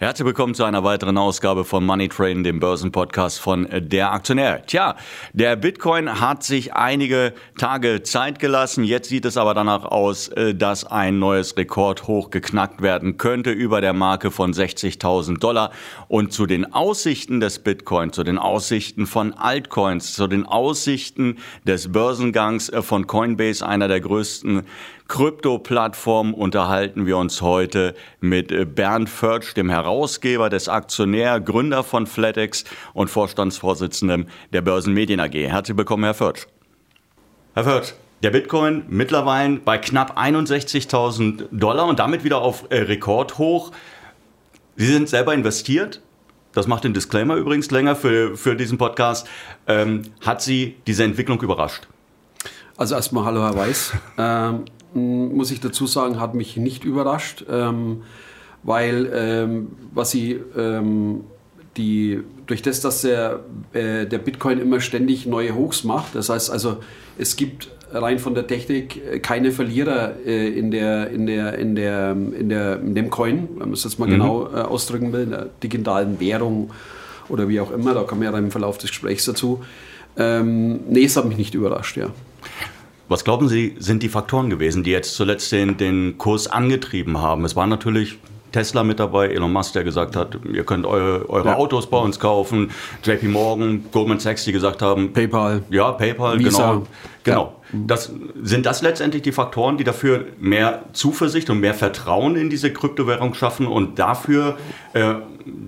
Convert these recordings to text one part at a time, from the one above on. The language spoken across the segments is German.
Herzlich willkommen zu einer weiteren Ausgabe von Money Train, dem Börsenpodcast von Der Aktionär. Tja, der Bitcoin hat sich einige Tage Zeit gelassen. Jetzt sieht es aber danach aus, äh, dass ein neues Rekordhoch geknackt werden könnte über der Marke von 60.000 Dollar. Und zu den Aussichten des Bitcoin, zu den Aussichten von Altcoins, zu den Aussichten des Börsengangs äh, von Coinbase, einer der größten Krypto-Plattform unterhalten wir uns heute mit Bernd Förtsch, dem Herausgeber des Aktionär, Gründer von FlatEx und Vorstandsvorsitzendem der Börsenmedien AG. Herzlich willkommen, Herr Förtsch. Herr Förtsch, der Bitcoin mittlerweile bei knapp 61.000 Dollar und damit wieder auf äh, Rekordhoch. Sie sind selber investiert. Das macht den Disclaimer übrigens länger für, für diesen Podcast. Ähm, hat Sie diese Entwicklung überrascht? Also erstmal hallo Herr Weiß. ähm, muss ich dazu sagen, hat mich nicht überrascht, ähm, weil ähm, was sie ähm, die durch das, dass der, äh, der Bitcoin immer ständig neue Hochs macht, das heißt also, es gibt rein von der Technik äh, keine Verlierer äh, in, der, in, der, in, der, in, der, in dem Coin, wenn man es jetzt mal mhm. genau äh, ausdrücken will, in der digitalen Währung oder wie auch immer, da kommen wir ja im Verlauf des Gesprächs dazu. Ähm, nee, es hat mich nicht überrascht, ja. Was glauben Sie, sind die Faktoren gewesen, die jetzt zuletzt den, den Kurs angetrieben haben? Es war natürlich Tesla mit dabei, Elon Musk, der gesagt hat, ihr könnt eure, eure ja. Autos bei uns kaufen, JP Morgan, Goldman Sachs, die gesagt haben, PayPal. Ja, PayPal, Visa. genau. Genau. Das, sind das letztendlich die Faktoren, die dafür mehr Zuversicht und mehr Vertrauen in diese Kryptowährung schaffen und dafür äh,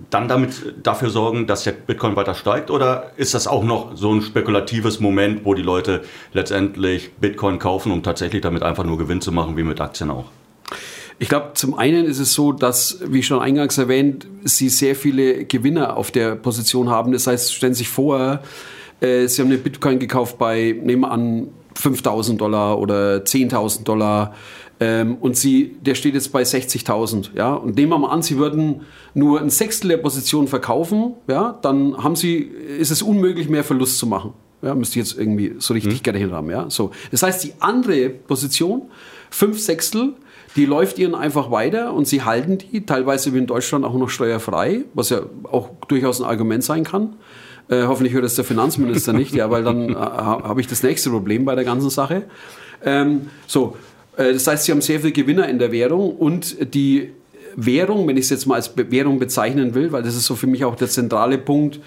dann damit dafür sorgen, dass der Bitcoin weiter steigt? Oder ist das auch noch so ein spekulatives Moment, wo die Leute letztendlich Bitcoin kaufen, um tatsächlich damit einfach nur Gewinn zu machen, wie mit Aktien auch? Ich glaube, zum einen ist es so, dass, wie schon eingangs erwähnt, sie sehr viele Gewinner auf der Position haben. Das heißt, stellen Sie sich vor, äh, Sie haben eine Bitcoin gekauft bei, nehmen wir an, 5000 Dollar oder 10.000 Dollar. Ähm, und sie, der steht jetzt bei 60.000, ja. Und nehmen wir mal an, sie würden nur ein Sechstel der Position verkaufen, ja, dann haben sie, ist es unmöglich mehr Verlust zu machen. Ja, müsste jetzt irgendwie so richtig hm. gerechnet haben, ja. So. Das heißt, die andere Position, fünf Sechstel, die läuft ihnen einfach weiter und sie halten die, teilweise wie in Deutschland auch noch steuerfrei, was ja auch durchaus ein Argument sein kann. Äh, hoffentlich hört es der Finanzminister nicht, ja, weil dann äh, habe ich das nächste Problem bei der ganzen Sache. Ähm, so, äh, das heißt, sie haben sehr viele Gewinner in der Währung und die Währung, wenn ich es jetzt mal als Währung bezeichnen will, weil das ist so für mich auch der zentrale Punkt,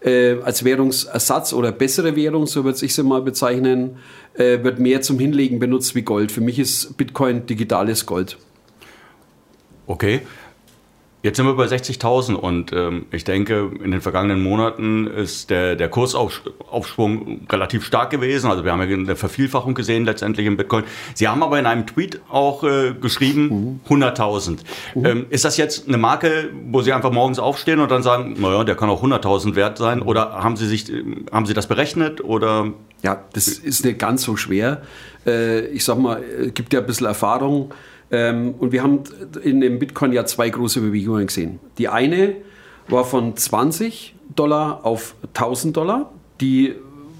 äh, als Währungsersatz oder bessere Währung, so würde ich sie mal bezeichnen, äh, wird mehr zum Hinlegen benutzt wie Gold. Für mich ist Bitcoin digitales Gold. Okay. Jetzt sind wir bei 60.000 und ähm, ich denke, in den vergangenen Monaten ist der, der Kursaufschwung relativ stark gewesen. Also wir haben ja eine Vervielfachung gesehen letztendlich im Bitcoin. Sie haben aber in einem Tweet auch äh, geschrieben, 100.000. Mhm. Ähm, ist das jetzt eine Marke, wo Sie einfach morgens aufstehen und dann sagen, naja, der kann auch 100.000 wert sein? Oder haben Sie, sich, haben Sie das berechnet? Oder? Ja, das ist nicht ganz so schwer. Äh, ich sag mal, es gibt ja ein bisschen Erfahrung. Ähm, und wir haben in dem Bitcoin ja zwei große Bewegungen gesehen. Die eine war von 20 Dollar auf 1000 Dollar. Die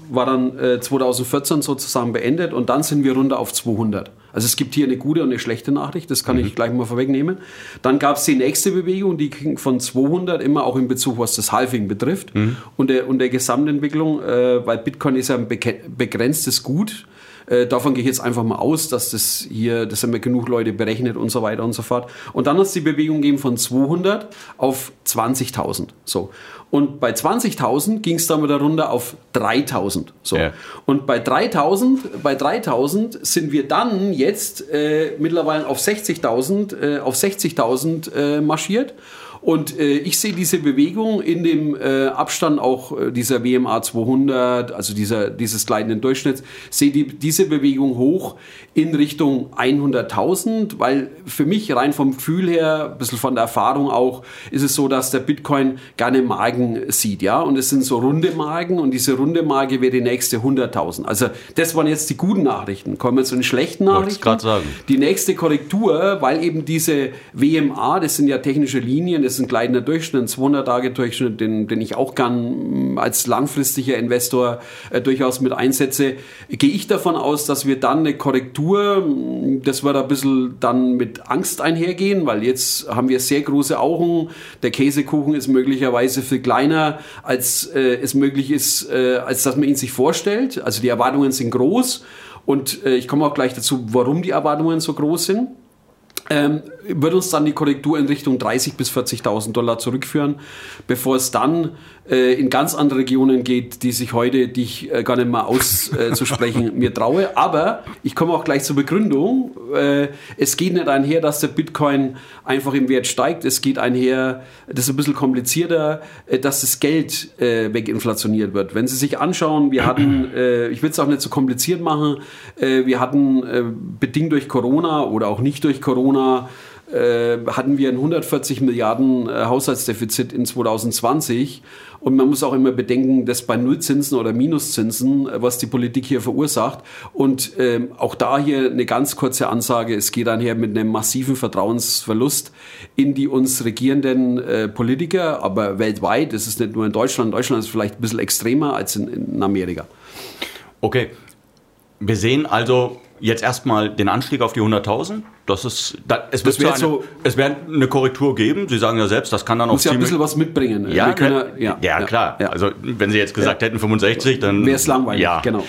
war dann äh, 2014 sozusagen beendet und dann sind wir runter auf 200. Also es gibt hier eine gute und eine schlechte Nachricht, das kann mhm. ich gleich mal vorwegnehmen. Dann gab es die nächste Bewegung, die ging von 200 immer auch in Bezug, was das Halving betrifft mhm. und, der, und der Gesamtentwicklung, äh, weil Bitcoin ist ja ein begrenztes Gut äh, davon gehe ich jetzt einfach mal aus, dass das hier, das haben wir genug Leute berechnet und so weiter und so fort. Und dann hat es die Bewegung gegeben von 200 auf 20.000. So. Und bei 20.000 ging es dann wieder runter auf 3.000. So. Ja. Und bei 3.000, bei 3.000 sind wir dann jetzt äh, mittlerweile auf 60.000, äh, auf 60.000 äh, marschiert. Und äh, ich sehe diese Bewegung in dem äh, Abstand auch äh, dieser WMA 200, also dieser, dieses gleitenden Durchschnitts, sehe die, diese Bewegung hoch in Richtung 100.000, weil für mich rein vom Gefühl her, ein bisschen von der Erfahrung auch, ist es so, dass der Bitcoin gerne Magen sieht, ja, und es sind so runde Magen und diese runde Marke wäre die nächste 100.000. Also das waren jetzt die guten Nachrichten. Kommen wir zu den schlechten Nachrichten. sagen. Die nächste Korrektur, weil eben diese WMA, das sind ja technische Linien, ist ein gleitender Durchschnitt, ein 200-Tage-Durchschnitt, den, den ich auch gern mm, als langfristiger Investor äh, durchaus mit einsetze, gehe ich davon aus, dass wir dann eine Korrektur, mm, das wird ein bisschen dann mit Angst einhergehen, weil jetzt haben wir sehr große Augen. Der Käsekuchen ist möglicherweise viel kleiner, als äh, es möglich ist, äh, als dass man ihn sich vorstellt. Also die Erwartungen sind groß. Und äh, ich komme auch gleich dazu, warum die Erwartungen so groß sind ähm, wird uns dann die Korrektur in Richtung 30.000 bis 40.000 Dollar zurückführen, bevor es dann äh, in ganz andere Regionen geht, die sich heute, die ich äh, gar nicht mal auszusprechen mir traue. Aber ich komme auch gleich zur Begründung. Äh, es geht nicht einher, dass der Bitcoin einfach im Wert steigt. Es geht einher, das ist ein bisschen komplizierter, äh, dass das Geld äh, weginflationiert wird. Wenn Sie sich anschauen, wir hatten, ich will es auch nicht so kompliziert machen, wir hatten bedingt durch Corona oder auch nicht durch Corona hatten wir ein 140 Milliarden Haushaltsdefizit in 2020. Und man muss auch immer bedenken, dass bei Nullzinsen oder Minuszinsen, äh, was die Politik hier verursacht. Und ähm, auch da hier eine ganz kurze Ansage, es geht einher mit einem massiven Vertrauensverlust in die uns regierenden äh, Politiker, aber weltweit, das ist nicht nur in Deutschland, Deutschland ist vielleicht ein bisschen extremer als in, in Amerika. Okay, wir sehen also jetzt erstmal den Anstieg auf die 100.000 das ist, da, es, wird eine, so, es wird eine Korrektur geben. Sie sagen ja selbst, das kann dann auch muss ja ein bisschen was mitbringen. Ja, können, ja, ja, ja, klar. Ja. Also wenn Sie jetzt gesagt hätten 65, dann wäre es langweilig. Ja, genau.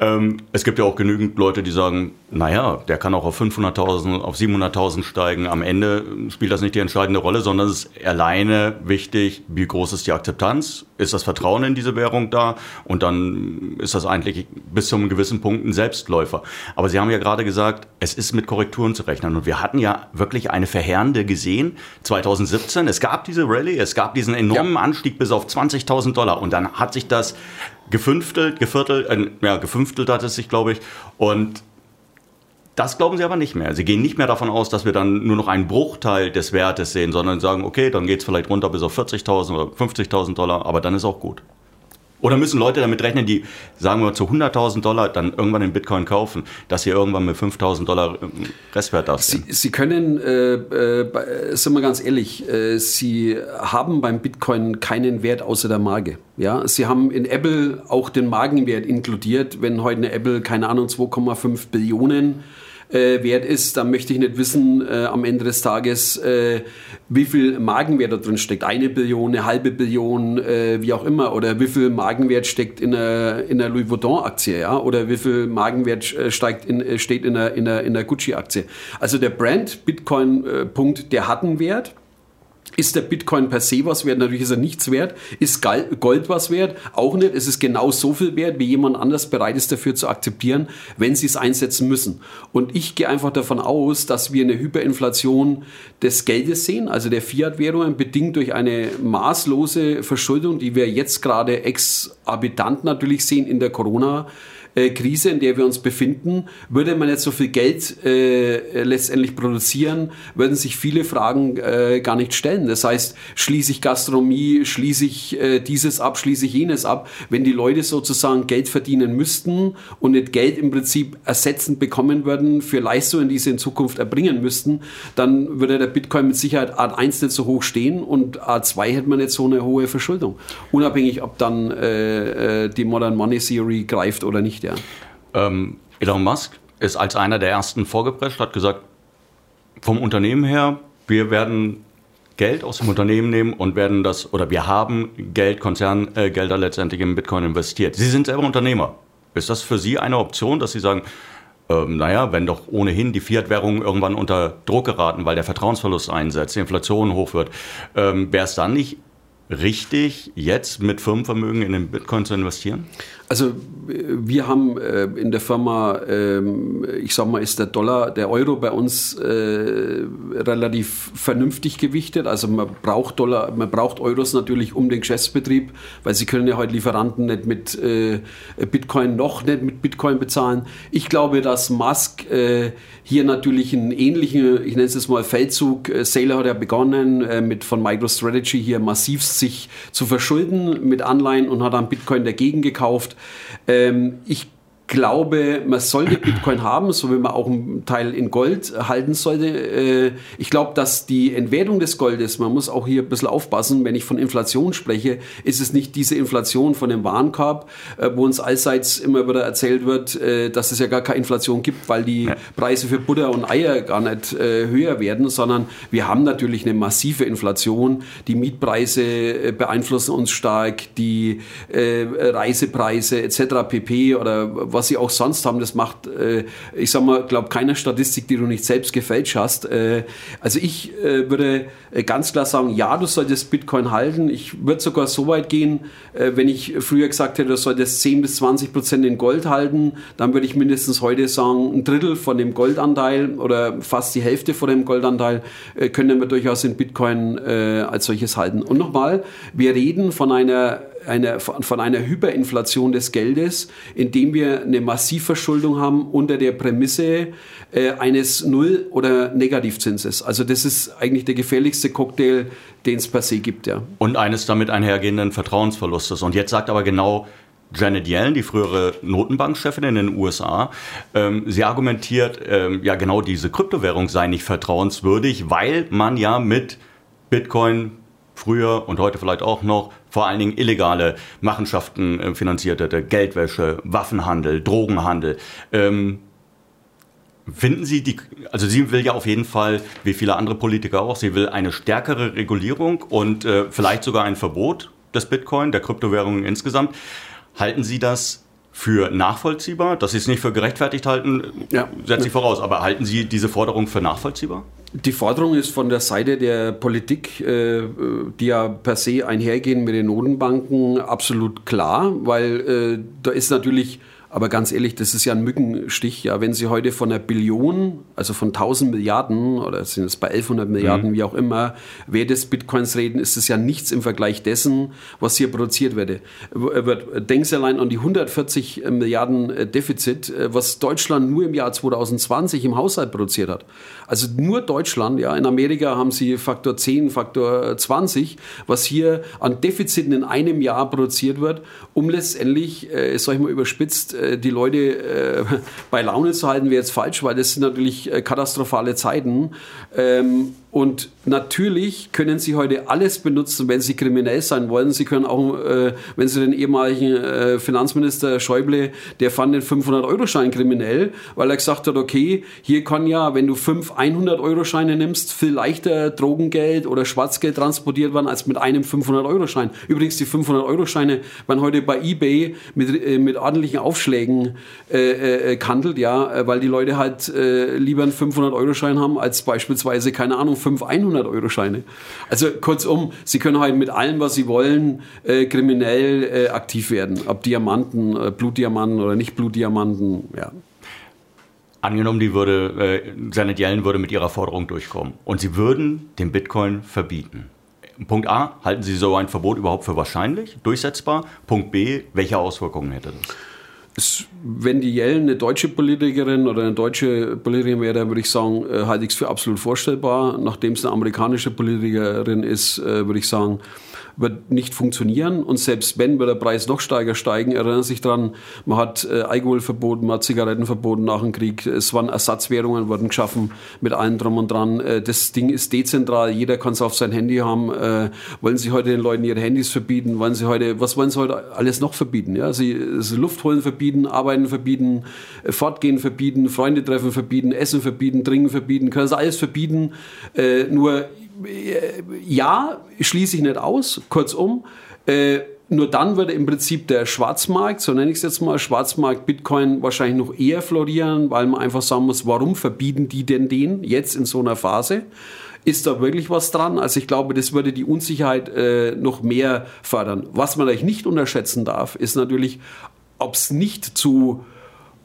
Ähm, es gibt ja auch genügend Leute, die sagen, naja, der kann auch auf 500.000, auf 700.000 steigen. Am Ende spielt das nicht die entscheidende Rolle, sondern es ist alleine wichtig, wie groß ist die Akzeptanz, ist das Vertrauen in diese Währung da und dann ist das eigentlich bis zu einem gewissen Punkt ein Selbstläufer. Aber Sie haben ja gerade gesagt, es ist mit Korrekturen zu rechnen. Und wir hatten ja wirklich eine verheerende gesehen 2017. Es gab diese Rallye, es gab diesen enormen ja. Anstieg bis auf 20.000 Dollar. Und dann hat sich das gefünftelt, geviertelt, äh, ja, gefünftelt hat es sich, glaube ich. Und das glauben sie aber nicht mehr. Sie gehen nicht mehr davon aus, dass wir dann nur noch einen Bruchteil des Wertes sehen, sondern sagen, okay, dann geht es vielleicht runter bis auf 40.000 oder 50.000 Dollar, aber dann ist auch gut. Oder müssen Leute damit rechnen, die, sagen wir, zu 100.000 Dollar dann irgendwann den Bitcoin kaufen, dass sie irgendwann mit 5.000 Dollar ähm, Restwert dastehen? Sie, sie können, äh, äh, sind wir ganz ehrlich, äh, Sie haben beim Bitcoin keinen Wert außer der Marke. Ja? Sie haben in Apple auch den Markenwert inkludiert. Wenn heute eine Apple, keine Ahnung, 2,5 Billionen äh, wert ist, dann möchte ich nicht wissen äh, am Ende des Tages, äh, wie viel Magenwert da drin steckt. Eine Billion, eine halbe Billion, äh, wie auch immer. Oder wie viel Magenwert steckt in einer, in einer Louis Vuitton-Aktie, ja? Oder wie viel Magenwert äh, steigt in, äh, steht in einer, in einer, in einer Gucci-Aktie. Also der Brand Bitcoin-Punkt, der hat einen Wert. Ist der Bitcoin per se was wert? Natürlich ist er nichts wert. Ist Gold was wert? Auch nicht. Es ist genau so viel wert, wie jemand anders bereit ist dafür zu akzeptieren, wenn sie es einsetzen müssen. Und ich gehe einfach davon aus, dass wir eine Hyperinflation des Geldes sehen, also der Fiat-Währungen, bedingt durch eine maßlose Verschuldung, die wir jetzt gerade exorbitant natürlich sehen in der Corona- äh, Krise, in der wir uns befinden, würde man jetzt so viel Geld äh, letztendlich produzieren, würden sich viele Fragen äh, gar nicht stellen. Das heißt, schließe ich Gastronomie, schließe ich äh, dieses ab, schließe ich jenes ab. Wenn die Leute sozusagen Geld verdienen müssten und nicht Geld im Prinzip ersetzend bekommen würden für Leistungen, die sie in Zukunft erbringen müssten, dann würde der Bitcoin mit Sicherheit A1 nicht so hoch stehen und A2 hätte man jetzt so eine hohe Verschuldung. Unabhängig, ob dann äh, äh die Modern Money Theory greift oder nicht. Ja. Ähm, Elon Musk ist als einer der ersten vorgeprescht, hat gesagt, vom Unternehmen her, wir werden Geld aus dem Unternehmen nehmen und werden das, oder wir haben Geld, Konzerngelder letztendlich in Bitcoin investiert. Sie sind selber Unternehmer. Ist das für Sie eine Option, dass Sie sagen, ähm, naja, wenn doch ohnehin die Fiat-Währungen irgendwann unter Druck geraten, weil der Vertrauensverlust einsetzt, die Inflation hoch wird, ähm, wäre es dann nicht richtig, jetzt mit Firmenvermögen in den Bitcoin zu investieren? Also wir haben äh, in der Firma, ähm, ich sag mal, ist der Dollar, der Euro bei uns äh, relativ vernünftig gewichtet. Also man braucht Dollar, man braucht Euros natürlich um den Geschäftsbetrieb, weil sie können ja heute Lieferanten nicht mit äh, Bitcoin noch nicht mit Bitcoin bezahlen. Ich glaube, dass Musk äh, hier natürlich einen ähnlichen, ich nenne es jetzt mal Feldzug, äh, Sailor hat ja begonnen äh, mit von MicroStrategy hier massiv sich zu verschulden mit Anleihen und hat dann Bitcoin dagegen gekauft. Ähm, ich glaube, man sollte Bitcoin haben, so wie man auch einen Teil in Gold halten sollte. Äh, ich glaube, dass die Entwertung des Goldes, man muss auch hier ein bisschen aufpassen, wenn ich von Inflation spreche, ist es nicht diese Inflation von dem Warenkorb, äh, wo uns allseits immer wieder erzählt wird, äh, dass es ja gar keine Inflation gibt, weil die Preise für Butter und Eier gar nicht höher werden, sondern wir haben natürlich eine massive Inflation. Die Mietpreise beeinflussen uns stark, die Reisepreise etc. pp. oder was sie auch sonst haben, das macht, äh, ich sag mal, glaube keiner Statistik, die du nicht selbst gefälscht hast. Äh, also ich äh, würde äh, ganz klar sagen, ja, du solltest Bitcoin halten. Ich würde sogar so weit gehen, äh, wenn ich früher gesagt hätte, du solltest 10 bis 20 Prozent in Gold halten, dann würde ich mindestens heute sagen, ein Drittel von dem Goldanteil oder fast die Hälfte von dem Goldanteil äh, können wir durchaus in Bitcoin als solches halten. Und nochmal, wir reden von einer eine, von einer Hyperinflation des Geldes, indem wir eine Massivverschuldung haben unter der Prämisse äh, eines Null- oder Negativzinses. Also das ist eigentlich der gefährlichste Cocktail, den es per se gibt. Ja. Und eines damit einhergehenden Vertrauensverlustes. Und jetzt sagt aber genau Janet Yellen, die frühere Notenbankchefin in den USA, ähm, sie argumentiert, ähm, ja genau diese Kryptowährung sei nicht vertrauenswürdig, weil man ja mit Bitcoin früher und heute vielleicht auch noch vor allen Dingen illegale Machenschaften äh, finanziert hätte, Geldwäsche, Waffenhandel, Drogenhandel. Ähm, Finden Sie die, also sie will ja auf jeden Fall, wie viele andere Politiker auch, sie will eine stärkere Regulierung und äh, vielleicht sogar ein Verbot des Bitcoin, der Kryptowährungen insgesamt. Halten Sie das für nachvollziehbar? Dass Sie es nicht für gerechtfertigt halten, ja. setze ich voraus. Aber halten Sie diese Forderung für nachvollziehbar? Die Forderung ist von der Seite der Politik, äh, die ja per se einhergehen mit den Notenbanken, absolut klar, weil äh, da ist natürlich aber ganz ehrlich, das ist ja ein Mückenstich. Ja, wenn Sie heute von einer Billion, also von 1000 Milliarden oder sind es bei 1100 Milliarden, mhm. wie auch immer, Wert des Bitcoins reden, ist es ja nichts im Vergleich dessen, was hier produziert werde. wird. Denken Sie allein an die 140 Milliarden äh, Defizit, äh, was Deutschland nur im Jahr 2020 im Haushalt produziert hat. Also nur Deutschland, ja, in Amerika haben Sie Faktor 10, Faktor 20, was hier an Defiziten in einem Jahr produziert wird, um letztendlich, äh, sag ich mal überspitzt, äh, die Leute äh, bei Laune zu halten, wäre jetzt falsch, weil das sind natürlich äh, katastrophale Zeiten. Ähm, und natürlich können Sie heute alles benutzen, wenn Sie kriminell sein wollen. Sie können auch, wenn Sie den ehemaligen Finanzminister Schäuble, der fand den 500-Euro-Schein kriminell, weil er gesagt hat, okay, hier kann ja, wenn du fünf 100-Euro-Scheine nimmst, viel leichter Drogengeld oder Schwarzgeld transportiert werden als mit einem 500-Euro-Schein. Übrigens, die 500-Euro-Scheine werden heute bei eBay mit, mit ordentlichen Aufschlägen äh, äh, gehandelt, ja, weil die Leute halt äh, lieber einen 500-Euro-Schein haben, als beispielsweise, keine Ahnung, fünf 100-Euro-Scheine. Also kurzum, Sie können halt mit allem, was Sie wollen, äh, kriminell äh, aktiv werden. Ob Diamanten, äh, Blutdiamanten oder nicht Blutdiamanten, ja. Angenommen, die würde, äh, Janet Yellen würde mit ihrer Forderung durchkommen und sie würden den Bitcoin verbieten. Punkt A, halten Sie so ein Verbot überhaupt für wahrscheinlich, durchsetzbar? Punkt B, welche Auswirkungen hätte das? Wenn die Yellen eine deutsche Politikerin oder eine deutsche Politikerin wäre, würde ich sagen, äh, halte ich es für absolut vorstellbar. Nachdem es eine amerikanische Politikerin ist, äh, würde ich sagen, wird nicht funktionieren. Und selbst wenn, wird der Preis noch steiger steigen. Erinnern sich daran, man hat äh, Alkohol verboten, man hat Zigaretten verboten nach dem Krieg. Es waren Ersatzwährungen, wurden geschaffen mit allem drum und dran. Das Ding ist dezentral, jeder kann es auf sein Handy haben. Wollen Sie heute den Leuten ihre Handys verbieten? Wollen Sie heute, was wollen Sie heute alles noch verbieten? Ja? Sie, Sie Luft holen verbieten, arbeiten verbieten, äh, fortgehen verbieten, Freunde treffen verbieten, Essen verbieten, Trinken verbieten, können Sie alles verbieten. Äh, nur ja, schließe ich nicht aus, kurzum. Äh, nur dann würde im Prinzip der Schwarzmarkt, so nenne ich es jetzt mal, Schwarzmarkt Bitcoin wahrscheinlich noch eher florieren, weil man einfach sagen muss, warum verbieten die denn den jetzt in so einer Phase? Ist da wirklich was dran? Also ich glaube, das würde die Unsicherheit äh, noch mehr fördern. Was man eigentlich nicht unterschätzen darf, ist natürlich, ob es nicht zu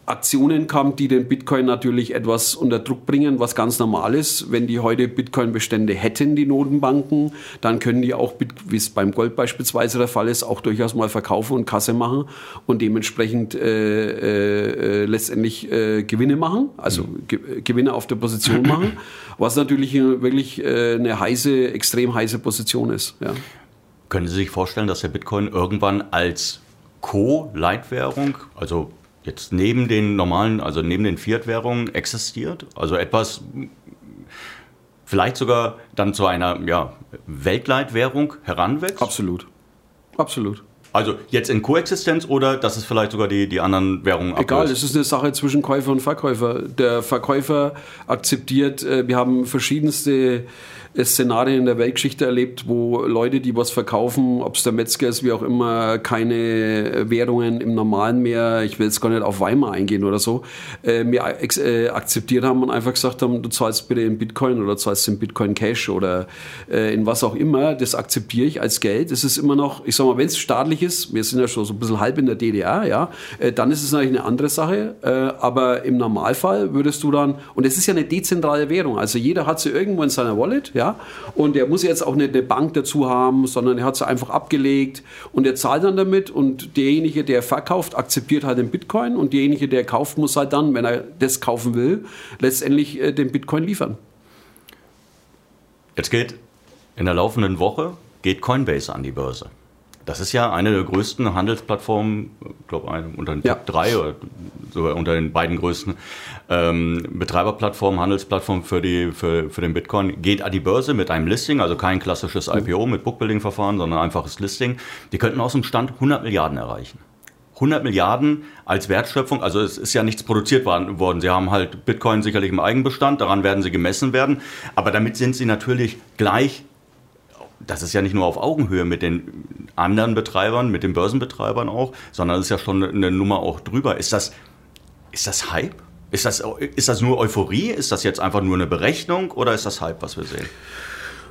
Aktionen kam, die den Bitcoin natürlich etwas unter Druck bringen, was ganz normal ist. Wenn die heute Bitcoin-Bestände hätten, die Notenbanken, dann können die auch, wie es beim Gold beispielsweise der Fall ist, auch durchaus mal verkaufen und Kasse machen und dementsprechend äh, äh, letztendlich äh, Gewinne machen, also mhm. Ge Gewinne auf der Position machen, was natürlich wirklich äh, eine heiße, extrem heiße Position ist. Ja. Können Sie sich vorstellen, dass der Bitcoin irgendwann als Co-Leitwährung, also jetzt neben den normalen, also neben den Fiat-Währungen existiert? Also etwas, vielleicht sogar dann zu einer ja, Weltleitwährung heranwächst? Absolut. Absolut. Also jetzt in Koexistenz oder dass es vielleicht sogar die, die anderen Währungen Egal, ablöst? es ist eine Sache zwischen Käufer und Verkäufer. Der Verkäufer akzeptiert, äh, wir haben verschiedenste Szenarien in der Weltgeschichte erlebt, wo Leute, die was verkaufen, ob es der Metzger ist, wie auch immer, keine Währungen im Normalen mehr, ich will jetzt gar nicht auf Weimar eingehen oder so, äh, mir äh, akzeptiert haben und einfach gesagt haben, du zahlst bitte in Bitcoin oder zahlst in Bitcoin Cash oder äh, in was auch immer, das akzeptiere ich als Geld. Es ist immer noch, ich sag mal, wenn es staatlich ist, wir sind ja schon so ein bisschen halb in der DDR, ja, äh, dann ist es natürlich eine andere Sache, äh, aber im Normalfall würdest du dann, und es ist ja eine dezentrale Währung, also jeder hat sie irgendwo in seiner Wallet, ja, und er muss jetzt auch nicht eine Bank dazu haben, sondern er hat sie einfach abgelegt und er zahlt dann damit und derjenige, der verkauft, akzeptiert halt den Bitcoin und derjenige, der kauft, muss halt dann, wenn er das kaufen will, letztendlich äh, den Bitcoin liefern. Jetzt geht in der laufenden Woche geht Coinbase an die Börse. Das ist ja eine der größten Handelsplattformen, ich glaube unter den Top 3 oder sogar unter den beiden größten ähm, Betreiberplattformen, Handelsplattformen für, die, für, für den Bitcoin. Geht an die Börse mit einem Listing, also kein klassisches mhm. IPO mit Bookbuilding-Verfahren, sondern einfaches Listing. Die könnten aus dem Stand 100 Milliarden erreichen. 100 Milliarden als Wertschöpfung, also es ist ja nichts produziert worden. Sie haben halt Bitcoin sicherlich im Eigenbestand, daran werden sie gemessen werden. Aber damit sind sie natürlich gleich das ist ja nicht nur auf Augenhöhe mit den anderen Betreibern, mit den Börsenbetreibern auch, sondern es ist ja schon eine Nummer auch drüber. Ist das, ist das Hype? Ist das, ist das nur Euphorie? Ist das jetzt einfach nur eine Berechnung oder ist das Hype, was wir sehen?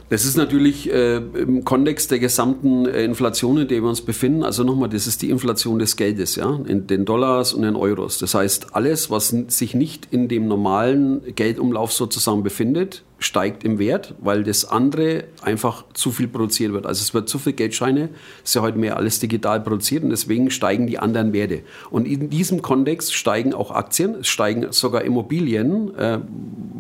Das ist natürlich äh, im Kontext der gesamten äh, Inflation, in der wir uns befinden. Also nochmal, das ist die Inflation des Geldes, ja, in den Dollars und den Euros. Das heißt, alles, was sich nicht in dem normalen Geldumlauf sozusagen befindet, steigt im Wert, weil das andere einfach zu viel produziert wird. Also es wird zu viel Geldscheine, ist ja heute mehr alles digital produziert und deswegen steigen die anderen Werte. Und in diesem Kontext steigen auch Aktien, es steigen sogar Immobilien, äh,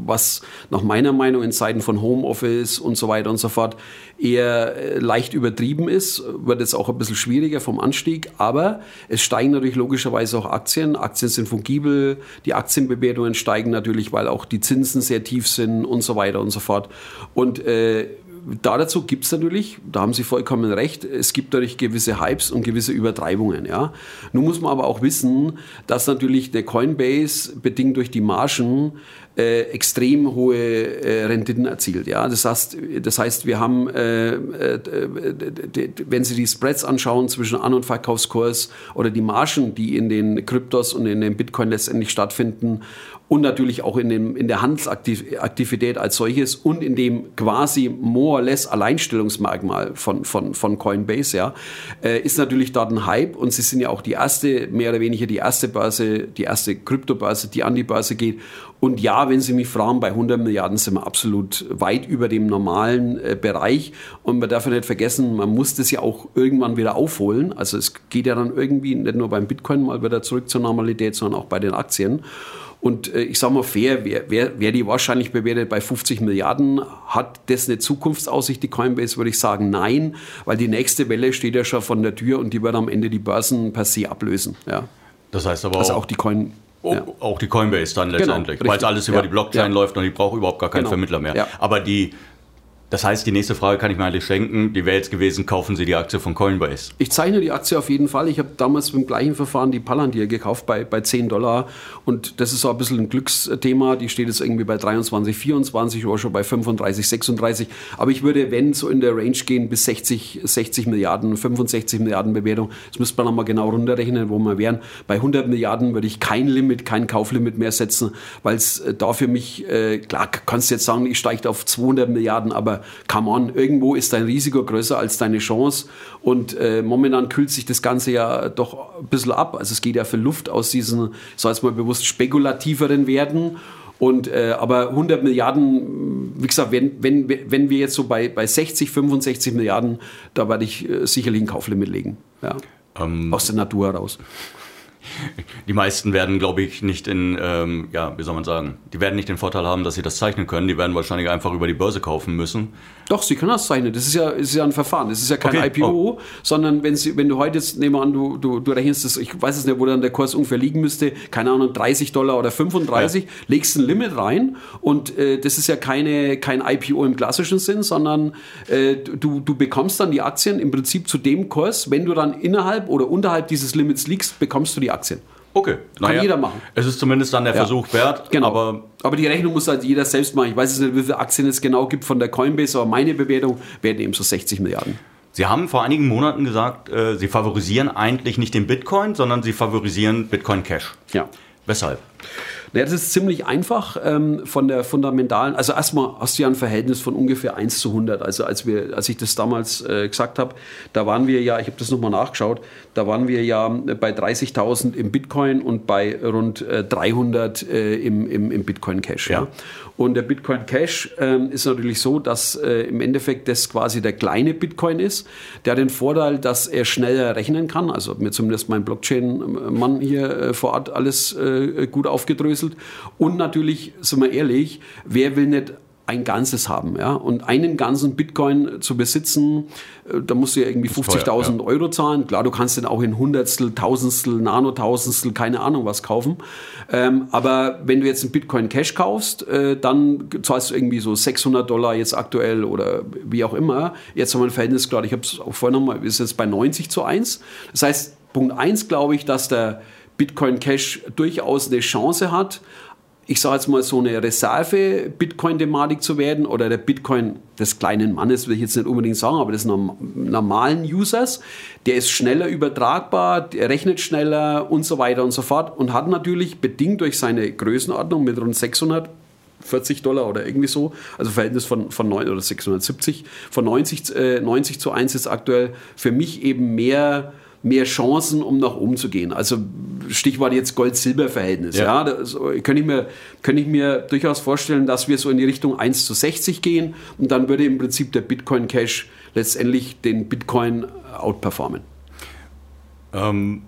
was nach meiner Meinung in Zeiten von Homeoffice und so weiter und so fort eher äh, leicht übertrieben ist, wird jetzt auch ein bisschen schwieriger vom Anstieg, aber es steigen natürlich logischerweise auch Aktien. Aktien sind fungibel, die Aktienbewertungen steigen natürlich, weil auch die Zinsen sehr tief sind und so weiter und so fort. Und äh, da dazu gibt es natürlich, da haben Sie vollkommen recht, es gibt natürlich gewisse Hypes und gewisse Übertreibungen. Ja. Nun muss man aber auch wissen, dass natürlich der Coinbase bedingt durch die Margen äh, extrem hohe äh, Renditen erzielt. Ja, das heißt, das heißt, wir haben, äh, äh, wenn Sie die Spreads anschauen zwischen An- und Verkaufskurs oder die Margen, die in den Kryptos und in den Bitcoin letztendlich stattfinden und natürlich auch in, dem, in der Handelsaktivität als solches und in dem quasi more or less Alleinstellungsmerkmal von, von, von Coinbase, ja, äh, ist natürlich dort ein Hype und sie sind ja auch die erste, mehr oder weniger die erste Börse, die erste Kryptobörse, die an die Börse geht. Und ja, wenn Sie mich fragen, bei 100 Milliarden sind wir absolut weit über dem normalen äh, Bereich. Und man darf ja nicht vergessen, man muss das ja auch irgendwann wieder aufholen. Also es geht ja dann irgendwie nicht nur beim Bitcoin mal wieder zurück zur Normalität, sondern auch bei den Aktien. Und äh, ich sage mal fair, wer, wer, wer die wahrscheinlich bewertet bei 50 Milliarden, hat das eine Zukunftsaussicht, die Coinbase, würde ich sagen, nein, weil die nächste Welle steht ja schon von der Tür und die wird am Ende die Börsen per se ablösen. Ja. Das heißt aber also auch, auch die Coin. Oh, ja. Auch die Coinbase dann genau, letztendlich, genau, weil es alles über die Blockchain läuft und die braucht überhaupt gar keinen genau. Vermittler mehr. Aber die das heißt, die nächste Frage kann ich mir eigentlich schenken. Die wäre jetzt gewesen, kaufen Sie die Aktie von Coinbase? Ich zeichne die Aktie auf jeden Fall. Ich habe damals beim gleichen Verfahren die Palantir gekauft bei, bei 10 Dollar. Und das ist so ein bisschen ein Glücksthema. Die steht jetzt irgendwie bei 23, 24 oder schon bei 35, 36. Aber ich würde, wenn, so in der Range gehen bis 60, 60 Milliarden, 65 Milliarden Bewertung. Das müsste man nochmal genau runterrechnen, wo wir wären. Bei 100 Milliarden würde ich kein Limit, kein Kauflimit mehr setzen, weil es äh, da für mich, äh, klar, kannst du jetzt sagen, ich steige auf 200 Milliarden, aber come on, irgendwo ist dein Risiko größer als deine Chance. Und äh, momentan kühlt sich das Ganze ja doch ein bisschen ab. Also es geht ja für Luft aus diesen, sage jetzt mal bewusst, spekulativeren Werten. Und, äh, aber 100 Milliarden, wie gesagt, wenn, wenn, wenn wir jetzt so bei, bei 60, 65 Milliarden, da werde ich äh, sicherlich ein Kauflimit legen. Ja. Ähm, Aus der Natur heraus. Die meisten werden, glaube ich, nicht in, ähm, ja, wie soll man sagen, die werden nicht den Vorteil haben, dass sie das zeichnen können. Die werden wahrscheinlich einfach über die Börse kaufen müssen. Doch, sie können das zeichnen. Das ist ja, ist ja ein Verfahren. Das ist ja kein okay. IPO, oh. sondern wenn, sie, wenn du heute jetzt, nehmen wir an, du, du, du rechnest das, ich weiß es nicht, wo dann der Kurs ungefähr liegen müsste, keine Ahnung, 30 Dollar oder 35, ja. legst ein Limit rein und äh, das ist ja keine, kein IPO im klassischen Sinn, sondern äh, du, du bekommst dann die Aktien im Prinzip zu dem Kurs, wenn du dann innerhalb oder unterhalb dieses Limits liegst, bekommst du die Aktien. Okay. Kann naja, jeder machen. Es ist zumindest dann der ja. Versuch wert. Genau. Aber, aber die Rechnung muss halt jeder selbst machen. Ich weiß jetzt nicht, wie viele Aktien es genau gibt von der Coinbase, aber meine Bewertung wären eben so 60 Milliarden. Sie haben vor einigen Monaten gesagt, äh, Sie favorisieren eigentlich nicht den Bitcoin, sondern Sie favorisieren Bitcoin Cash. Ja. Weshalb? Naja, das ist ziemlich einfach ähm, von der fundamentalen, also erstmal hast du ja ein Verhältnis von ungefähr 1 zu 100. Also als, wir, als ich das damals äh, gesagt habe, da waren wir ja, ich habe das nochmal nachgeschaut, da waren wir ja bei 30.000 im Bitcoin und bei rund äh, 300 äh, im, im, im, Bitcoin Cash. Ja. ja. Und der Bitcoin Cash ähm, ist natürlich so, dass äh, im Endeffekt das quasi der kleine Bitcoin ist. Der hat den Vorteil, dass er schneller rechnen kann. Also mir zumindest mein Blockchain-Mann hier äh, vor Ort alles äh, gut aufgedröselt. Und natürlich, sind wir ehrlich, wer will nicht ein Ganzes haben. Ja? Und einen ganzen Bitcoin zu besitzen, äh, da musst du ja irgendwie 50.000 ja. Euro zahlen. Klar, du kannst den auch in Hundertstel, Tausendstel, Nanotausendstel, keine Ahnung was kaufen. Ähm, aber wenn du jetzt einen Bitcoin Cash kaufst, äh, dann zahlst du irgendwie so 600 Dollar jetzt aktuell oder wie auch immer. Jetzt haben wir ein Verhältnis, gerade ich habe es auch vorhin nochmal, ist jetzt bei 90 zu 1. Das heißt, Punkt 1 glaube ich, dass der Bitcoin Cash durchaus eine Chance hat, ich sage jetzt mal, so eine Reserve-Bitcoin-Thematik zu werden oder der Bitcoin des kleinen Mannes, will ich jetzt nicht unbedingt sagen, aber des normalen Users, der ist schneller übertragbar, der rechnet schneller und so weiter und so fort und hat natürlich bedingt durch seine Größenordnung mit rund 600 40 Dollar oder irgendwie so, also Verhältnis von, von 9 oder 670, von 90, äh, 90 zu 1 ist aktuell für mich eben mehr mehr Chancen, um nach oben zu gehen. Also Stichwort jetzt Gold-Silber-Verhältnis. Ja. ja das, kann, ich mir, kann ich mir durchaus vorstellen, dass wir so in die Richtung 1 zu 60 gehen und dann würde im Prinzip der Bitcoin Cash letztendlich den Bitcoin outperformen. Ähm,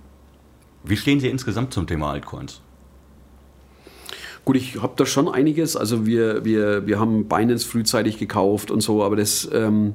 wie stehen Sie insgesamt zum Thema Altcoins? Gut, ich habe da schon einiges. Also wir, wir, wir haben Binance frühzeitig gekauft und so, aber das... Ähm,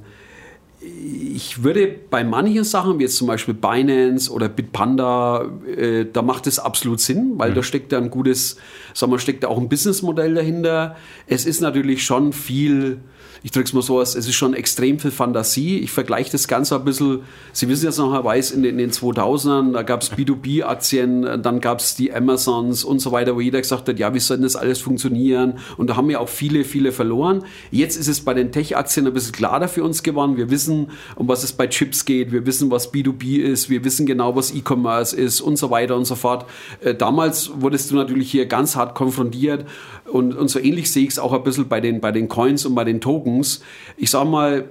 ich würde bei manchen Sachen, wie jetzt zum Beispiel Binance oder Bitpanda, äh, da macht es absolut Sinn, weil mhm. da steckt da ein gutes, sagen wir, steckt da auch ein Businessmodell dahinter. Es ist natürlich schon viel ich drücke es mal so aus, es ist schon extrem viel Fantasie. Ich vergleiche das Ganze ein bisschen, Sie wissen jetzt noch, Herr Weiß, in den, in den 2000ern, da gab es B2B-Aktien, dann gab es die Amazons und so weiter, wo jeder gesagt hat, ja, wie soll denn das alles funktionieren? Und da haben wir auch viele, viele verloren. Jetzt ist es bei den Tech-Aktien ein bisschen klarer für uns geworden. Wir wissen, um was es bei Chips geht, wir wissen, was B2B ist, wir wissen genau, was E-Commerce ist und so weiter und so fort. Äh, damals wurdest du natürlich hier ganz hart konfrontiert und, und so ähnlich sehe ich es auch ein bisschen bei den, bei den Coins und bei den Tokens. Ich sage mal,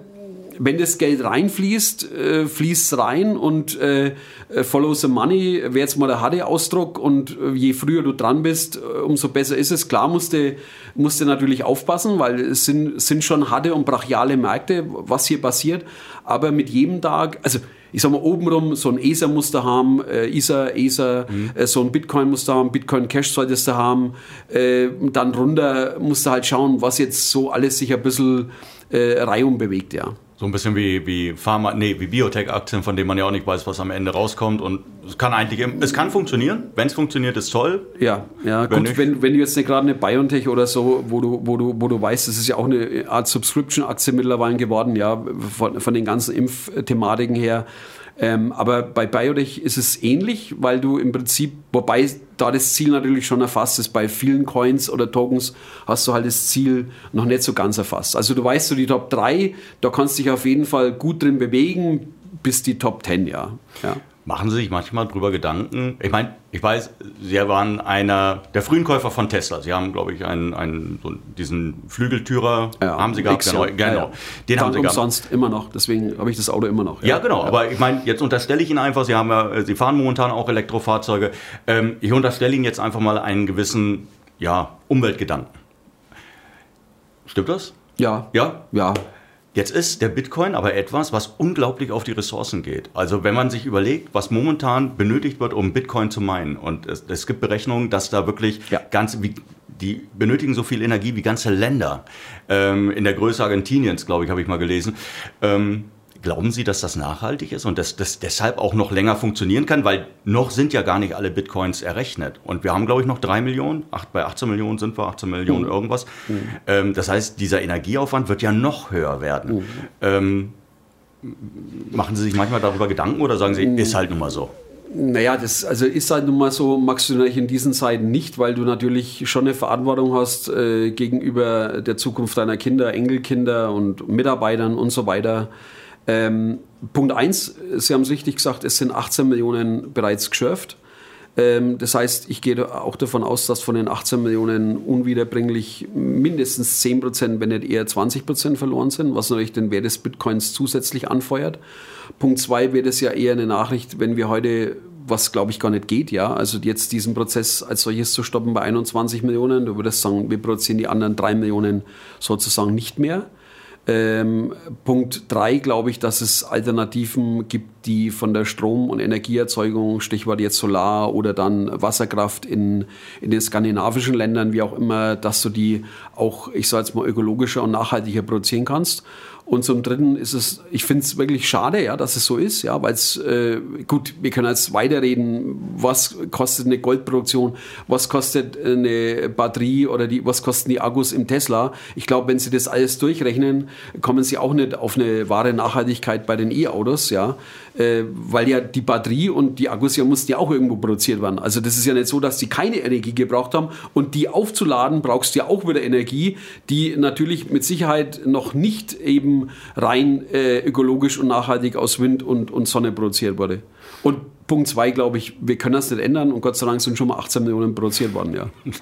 wenn das Geld reinfließt, äh, fließt es rein und äh, äh, follow the money wäre jetzt mal der harte Ausdruck und äh, je früher du dran bist, äh, umso besser ist es. Klar musst du, musst du natürlich aufpassen, weil es sind, sind schon harte und brachiale Märkte, was hier passiert, aber mit jedem Tag, also ich sag mal, obenrum so ein ESA-Muster haben, äh, ISA, ESA, mhm. äh, so ein Bitcoin-Muster haben, Bitcoin Cash solltest du haben. Äh, dann runter musst du halt schauen, was jetzt so alles sich ein bisschen äh, reihum bewegt, ja. So ein bisschen wie, wie Pharma, nee, wie Biotech-Aktien, von denen man ja auch nicht weiß, was am Ende rauskommt. Und es kann eigentlich, es kann funktionieren. Wenn es funktioniert, ist toll. Ja, ja, wenn gut, wenn, wenn du jetzt gerade eine Biotech oder so, wo du, wo du, wo du weißt, das ist ja auch eine Art Subscription-Aktie mittlerweile geworden, ja, von, von den ganzen Impfthematiken her. Ähm, aber bei Biotech ist es ähnlich, weil du im Prinzip, wobei da das Ziel natürlich schon erfasst ist, bei vielen Coins oder Tokens hast du halt das Ziel noch nicht so ganz erfasst. Also du weißt so die Top 3, da kannst du dich auf jeden Fall gut drin bewegen, bis die Top 10, ja. ja. Machen Sie sich manchmal drüber Gedanken? Ich meine, ich weiß, Sie waren einer der frühen Käufer von Tesla. Sie haben, glaube ich, einen, einen so diesen Flügeltürer ja, haben Sie gehabt. Genau, genau. Ja, den haben Sie gehabt. sonst immer noch. Deswegen habe ich das Auto immer noch. Ja, ja genau. Aber ich meine, jetzt unterstelle ich Ihnen einfach, Sie haben ja, Sie fahren momentan auch Elektrofahrzeuge. Ähm, ich unterstelle Ihnen jetzt einfach mal einen gewissen, ja, Umweltgedanken. Stimmt das? Ja. Ja? Ja. Jetzt ist der Bitcoin aber etwas, was unglaublich auf die Ressourcen geht. Also wenn man sich überlegt, was momentan benötigt wird, um Bitcoin zu meinen, und es, es gibt Berechnungen, dass da wirklich ja. ganz, wie, die benötigen so viel Energie wie ganze Länder. Ähm, in der Größe Argentiniens, glaube ich, habe ich mal gelesen. Ähm, Glauben Sie, dass das nachhaltig ist und dass das deshalb auch noch länger funktionieren kann? Weil noch sind ja gar nicht alle Bitcoins errechnet. Und wir haben, glaube ich, noch drei Millionen. Acht, bei 18 Millionen sind wir, 18 Millionen mhm. irgendwas. Mhm. Ähm, das heißt, dieser Energieaufwand wird ja noch höher werden. Mhm. Ähm, machen Sie sich manchmal darüber Gedanken oder sagen Sie, ist halt nun mal so? Naja, das also ist halt nun mal so, magst du natürlich in diesen Zeiten nicht, weil du natürlich schon eine Verantwortung hast äh, gegenüber der Zukunft deiner Kinder, Enkelkinder und Mitarbeitern und so weiter. Ähm, Punkt 1, Sie haben es richtig gesagt, es sind 18 Millionen bereits geschürft. Ähm, das heißt, ich gehe auch davon aus, dass von den 18 Millionen unwiederbringlich mindestens 10 Prozent, wenn nicht eher 20 Prozent verloren sind, was natürlich den Wert des Bitcoins zusätzlich anfeuert. Punkt 2 wäre es ja eher eine Nachricht, wenn wir heute was glaube ich gar nicht geht, ja. Also jetzt diesen Prozess als solches zu stoppen bei 21 Millionen, du würdest sagen, wir produzieren die anderen 3 Millionen sozusagen nicht mehr. Ähm, Punkt 3 glaube ich, dass es Alternativen gibt, die von der Strom- und Energieerzeugung, Stichwort jetzt Solar oder dann Wasserkraft in, in den skandinavischen Ländern, wie auch immer, dass du die auch, ich sage jetzt mal, ökologischer und nachhaltiger produzieren kannst. Und zum Dritten ist es, ich finde es wirklich schade, ja, dass es so ist, ja, weil es, äh, gut, wir können jetzt weiterreden, was kostet eine Goldproduktion, was kostet eine Batterie oder die, was kosten die Akkus im Tesla. Ich glaube, wenn Sie das alles durchrechnen, kommen Sie auch nicht auf eine wahre Nachhaltigkeit bei den E-Autos, ja äh, weil ja die Batterie und die Akkus ja mussten ja auch irgendwo produziert werden. Also das ist ja nicht so, dass sie keine Energie gebraucht haben und die aufzuladen brauchst du ja auch wieder Energie, die natürlich mit Sicherheit noch nicht eben rein äh, ökologisch und nachhaltig aus Wind und, und Sonne produziert wurde. Und Punkt zwei, glaube ich, wir können das nicht ändern und Gott sei Dank sind schon mal 18 Millionen produziert worden, ja.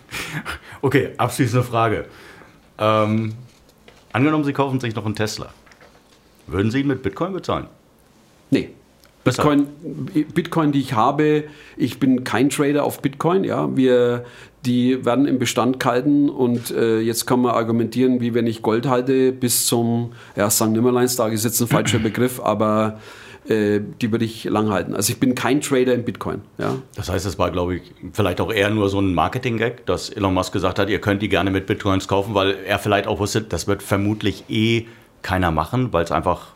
Okay, abschließende Frage. Ähm, angenommen, Sie kaufen sich noch einen Tesla. Würden Sie ihn mit Bitcoin bezahlen? Nee. Bitcoin, Bitcoin, die ich habe, ich bin kein Trader auf Bitcoin. Ja, wir, die werden im Bestand gehalten und äh, jetzt kann man argumentieren, wie wenn ich Gold halte bis zum, ja, St. Nimmerleinstag ist jetzt ein falscher Begriff, aber äh, die würde ich lang halten. Also ich bin kein Trader in Bitcoin. Ja. Das heißt, es war, glaube ich, vielleicht auch eher nur so ein Marketing-Gag, dass Elon Musk gesagt hat, ihr könnt die gerne mit Bitcoins kaufen, weil er vielleicht auch wusste, das wird vermutlich eh keiner machen, weil es einfach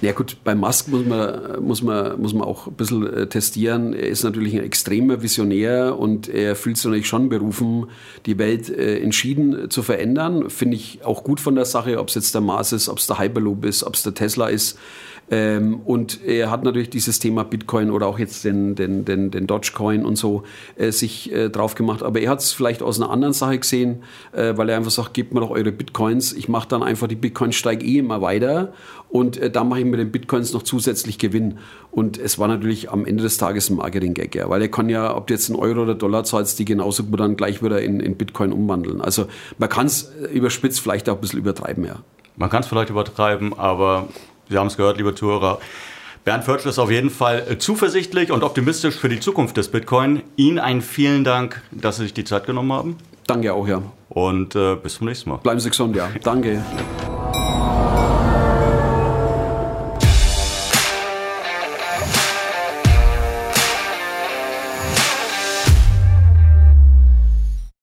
ja gut, bei Musk muss man, muss man, muss man auch ein bisschen äh, testieren. Er ist natürlich ein extremer Visionär und er fühlt sich natürlich schon berufen, die Welt äh, entschieden zu verändern. Finde ich auch gut von der Sache, ob es jetzt der Mars ist, ob es der Hyperloop ist, ob es der Tesla ist. Ähm, und er hat natürlich dieses Thema Bitcoin oder auch jetzt den, den, den, den Dogecoin und so äh, sich äh, drauf gemacht. Aber er hat es vielleicht aus einer anderen Sache gesehen, äh, weil er einfach sagt, gebt mir doch eure Bitcoins. Ich mache dann einfach die Bitcoins, steige eh immer weiter und äh, da mache ich mit den Bitcoins noch zusätzlich Gewinn. Und es war natürlich am Ende des Tages ein Marketing-Gag, ja, weil er kann ja, ob du jetzt einen Euro oder Dollar zahlst, die genauso gut dann gleich wieder in, in Bitcoin umwandeln. Also man kann es überspitzt vielleicht auch ein bisschen übertreiben, ja. Man kann es vielleicht übertreiben, aber Sie haben es gehört, liebe Zuhörer. Bernd Förtsch ist auf jeden Fall äh, zuversichtlich und optimistisch für die Zukunft des Bitcoin. Ihnen einen vielen Dank, dass Sie sich die Zeit genommen haben. Danke auch, ja. Und äh, bis zum nächsten Mal. Bleiben Sie gesund, ja. Danke.